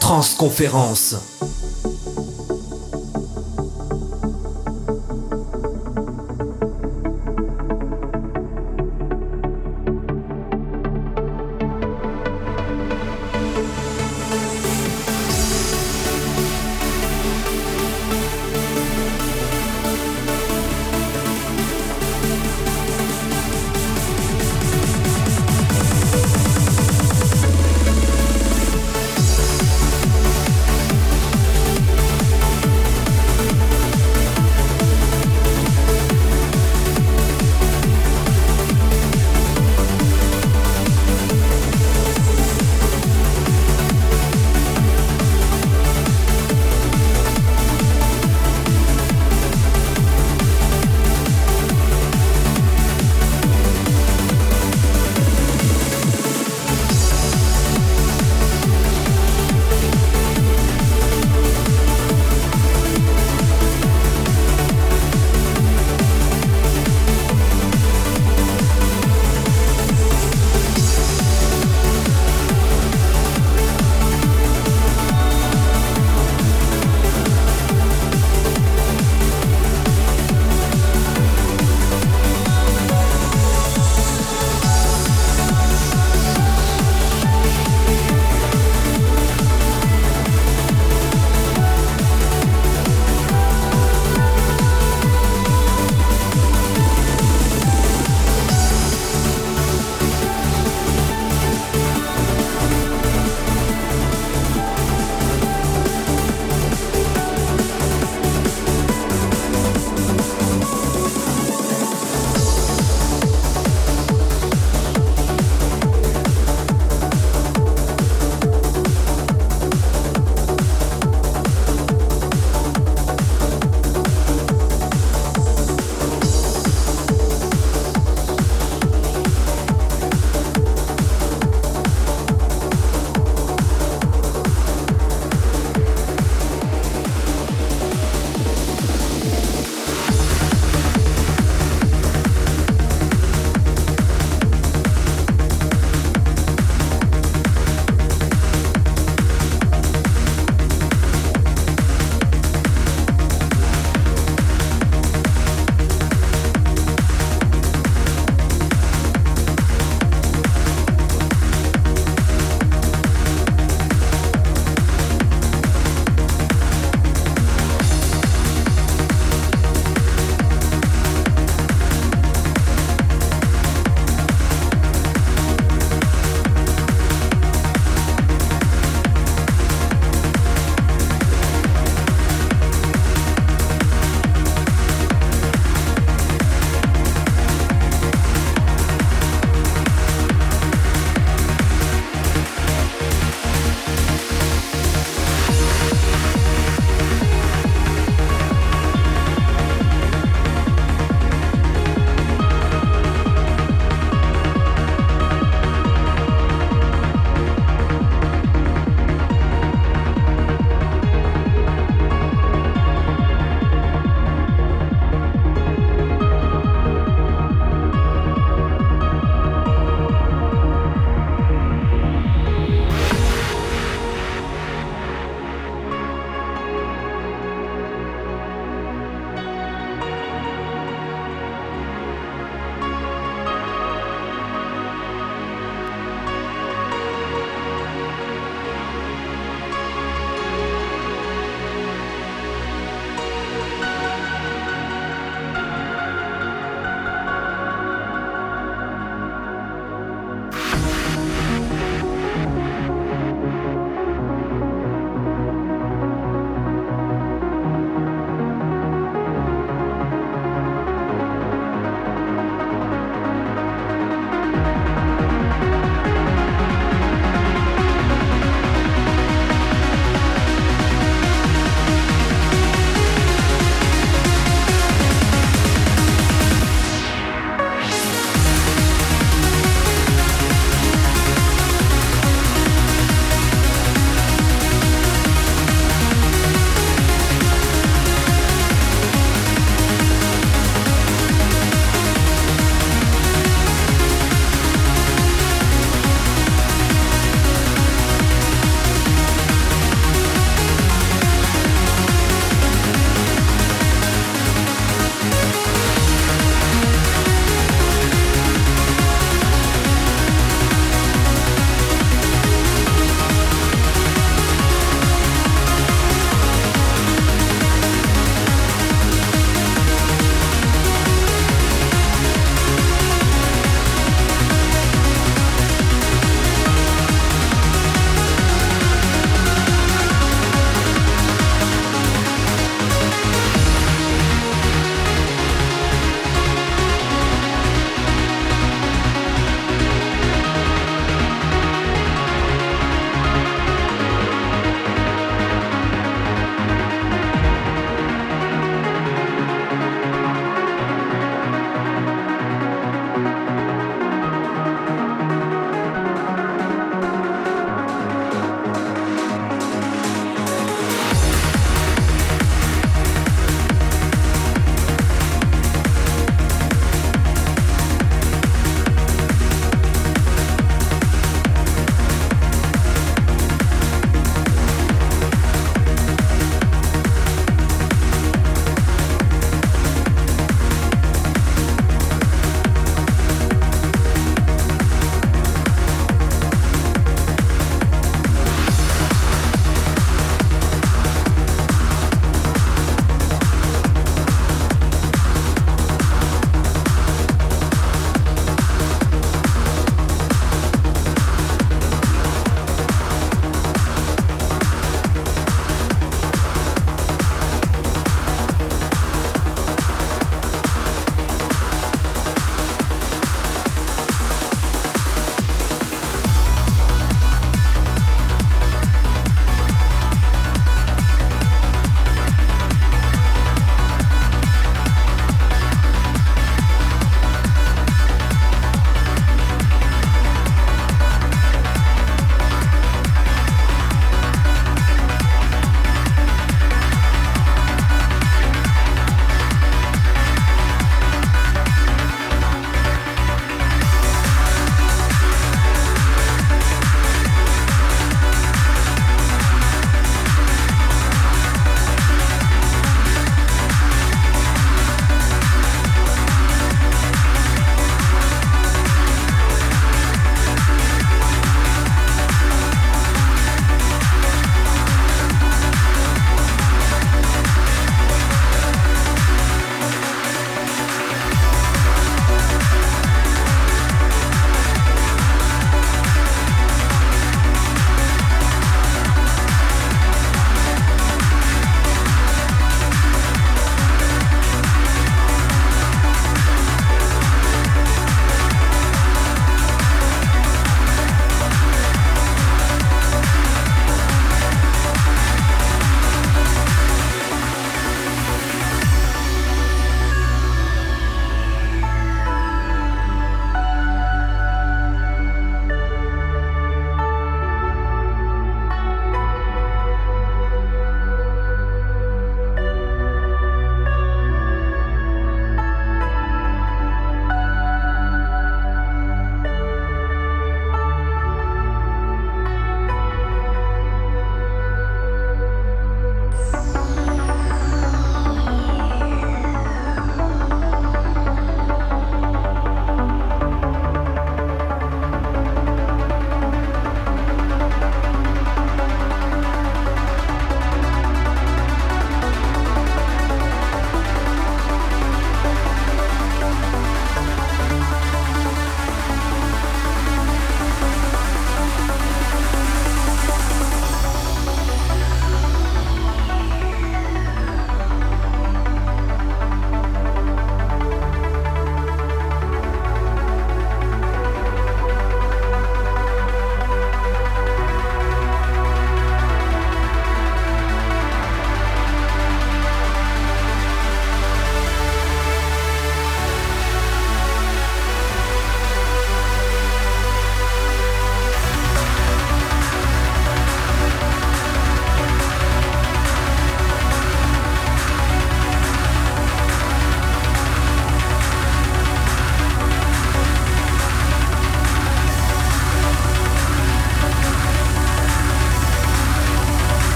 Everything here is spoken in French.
Transconférence.